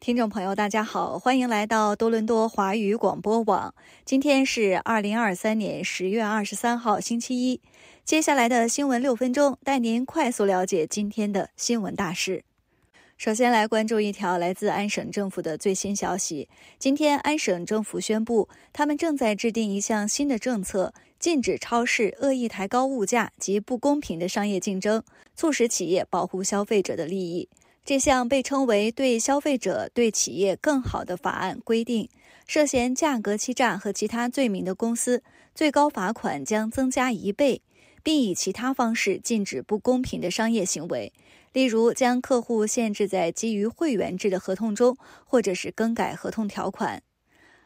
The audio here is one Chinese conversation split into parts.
听众朋友，大家好，欢迎来到多伦多华语广播网。今天是二零二三年十月二十三号，星期一。接下来的新闻六分钟，带您快速了解今天的新闻大事。首先来关注一条来自安省政府的最新消息。今天，安省政府宣布，他们正在制定一项新的政策，禁止超市恶意抬高物价及不公平的商业竞争，促使企业保护消费者的利益。这项被称为“对消费者、对企业更好的法案”规定，涉嫌价格欺诈和其他罪名的公司，最高罚款将增加一倍，并以其他方式禁止不公平的商业行为，例如将客户限制在基于会员制的合同中，或者是更改合同条款。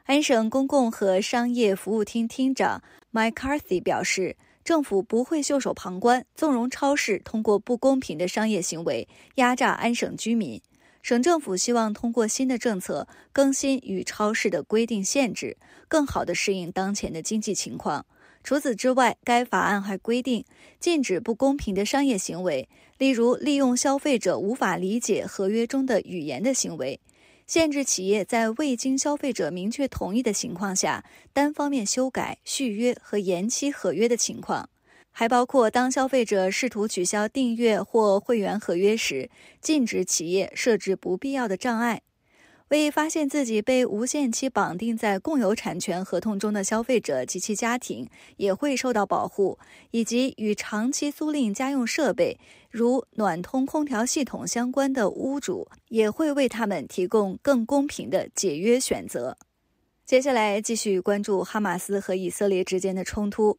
安省公共和商业服务厅厅长 Mike Carthy 表示。政府不会袖手旁观，纵容超市通过不公平的商业行为压榨安省居民。省政府希望通过新的政策更新与超市的规定限制，更好地适应当前的经济情况。除此之外，该法案还规定禁止不公平的商业行为，例如利用消费者无法理解合约中的语言的行为。限制企业在未经消费者明确同意的情况下单方面修改、续约和延期合约的情况，还包括当消费者试图取消订阅或会员合约时，禁止企业设置不必要的障碍。为发现自己被无限期绑定在共有产权合同中的消费者及其家庭也会受到保护，以及与长期租赁家用设备如暖通空调系统相关的屋主也会为他们提供更公平的解约选择。接下来继续关注哈马斯和以色列之间的冲突。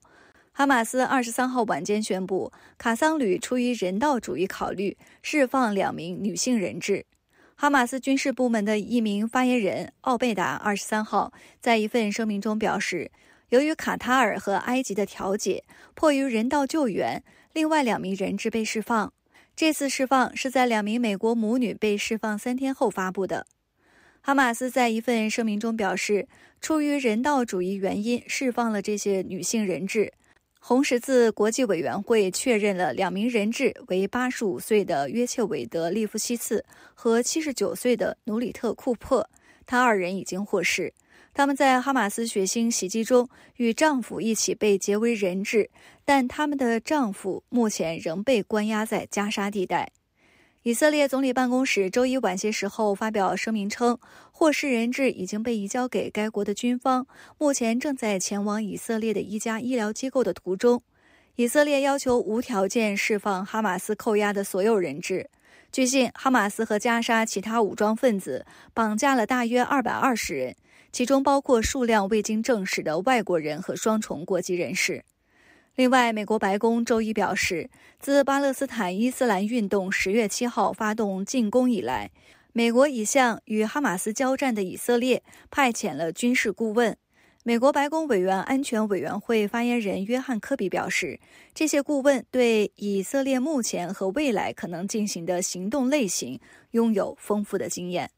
哈马斯二十三号晚间宣布，卡桑旅出于人道主义考虑，释放两名女性人质。哈马斯军事部门的一名发言人奥贝达二十三号在一份声明中表示，由于卡塔尔和埃及的调解，迫于人道救援，另外两名人质被释放。这次释放是在两名美国母女被释放三天后发布的。哈马斯在一份声明中表示，出于人道主义原因，释放了这些女性人质。红十字国际委员会确认了两名人质为85岁的约切韦德·利夫西茨和79岁的努里特·库珀，他二人已经获释。他们在哈马斯血腥袭击中与丈夫一起被劫为人质，但他们的丈夫目前仍被关押在加沙地带。以色列总理办公室周一晚些时候发表声明称，获释人质已经被移交给该国的军方，目前正在前往以色列的一家医疗机构的途中。以色列要求无条件释放哈马斯扣押的所有人质。据信，哈马斯和加沙其他武装分子绑架了大约二百二十人，其中包括数量未经证实的外国人和双重国籍人士。另外，美国白宫周一表示，自巴勒斯坦伊斯兰运动十月七号发动进攻以来，美国已向与哈马斯交战的以色列派遣了军事顾问。美国白宫委员安全委员会发言人约翰·科比表示，这些顾问对以色列目前和未来可能进行的行动类型拥有丰富的经验。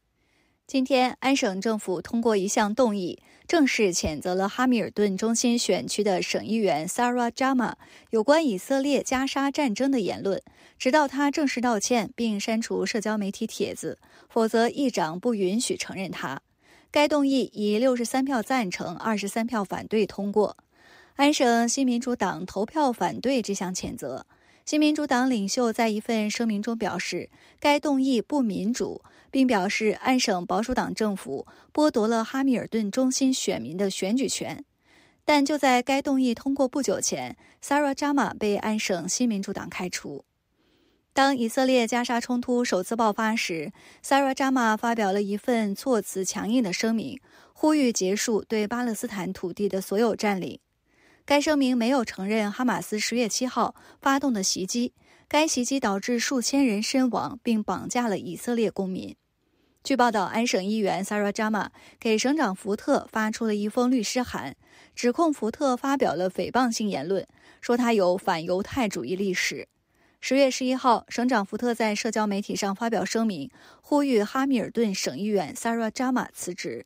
今天，安省政府通过一项动议，正式谴责了哈密尔顿中心选区的省议员 Sarah Jama 有关以色列加沙战争的言论，直到他正式道歉并删除社交媒体帖子，否则议长不允许承认他。该动议以六十三票赞成、二十三票反对通过。安省新民主党投票反对这项谴责。新民主党领袖在一份声明中表示，该动议不民主，并表示安省保守党政府剥夺了哈密尔顿中心选民的选举权。但就在该动议通过不久前，Sarah Jama 被安省新民主党开除。当以色列加沙冲突首次爆发时，Sarah Jama 发表了一份措辞强硬的声明，呼吁结束对巴勒斯坦土地的所有占领。该声明没有承认哈马斯十月七号发动的袭击。该袭击导致数千人身亡，并绑架了以色列公民。据报道，安省议员 Sarah Jama 给省长福特发出了一封律师函，指控福特发表了诽谤性言论，说他有反犹太主义历史。十月十一号，省长福特在社交媒体上发表声明，呼吁哈密尔顿省议员 Sarah Jama 辞职。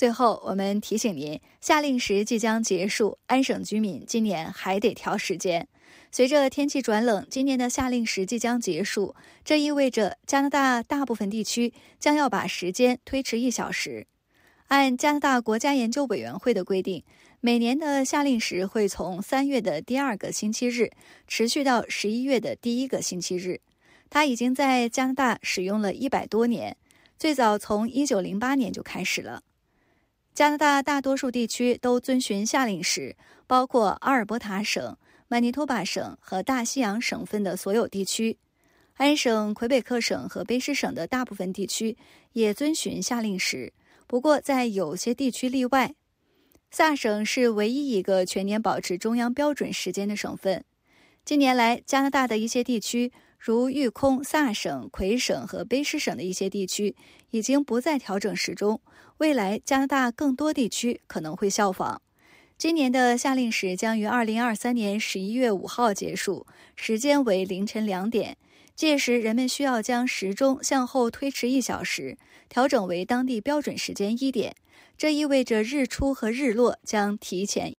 最后，我们提醒您，夏令时即将结束，安省居民今年还得调时间。随着天气转冷，今年的夏令时即将结束，这意味着加拿大大部分地区将要把时间推迟一小时。按加拿大国家研究委员会的规定，每年的夏令时会从三月的第二个星期日持续到十一月的第一个星期日。它已经在加拿大使用了一百多年，最早从一九零八年就开始了。加拿大大多数地区都遵循夏令时，包括阿尔伯塔省、曼尼托巴省和大西洋省份的所有地区。安省、魁北克省和卑诗省的大部分地区也遵循夏令时。不过，在有些地区例外，萨省是唯一一个全年保持中央标准时间的省份。近年来，加拿大的一些地区，如育空、萨省、魁省和卑诗省的一些地区，已经不再调整时钟。未来，加拿大更多地区可能会效仿。今年的夏令时将于二零二三年十一月五号结束，时间为凌晨两点。届时，人们需要将时钟向后推迟一小时，调整为当地标准时间一点。这意味着日出和日落将提前。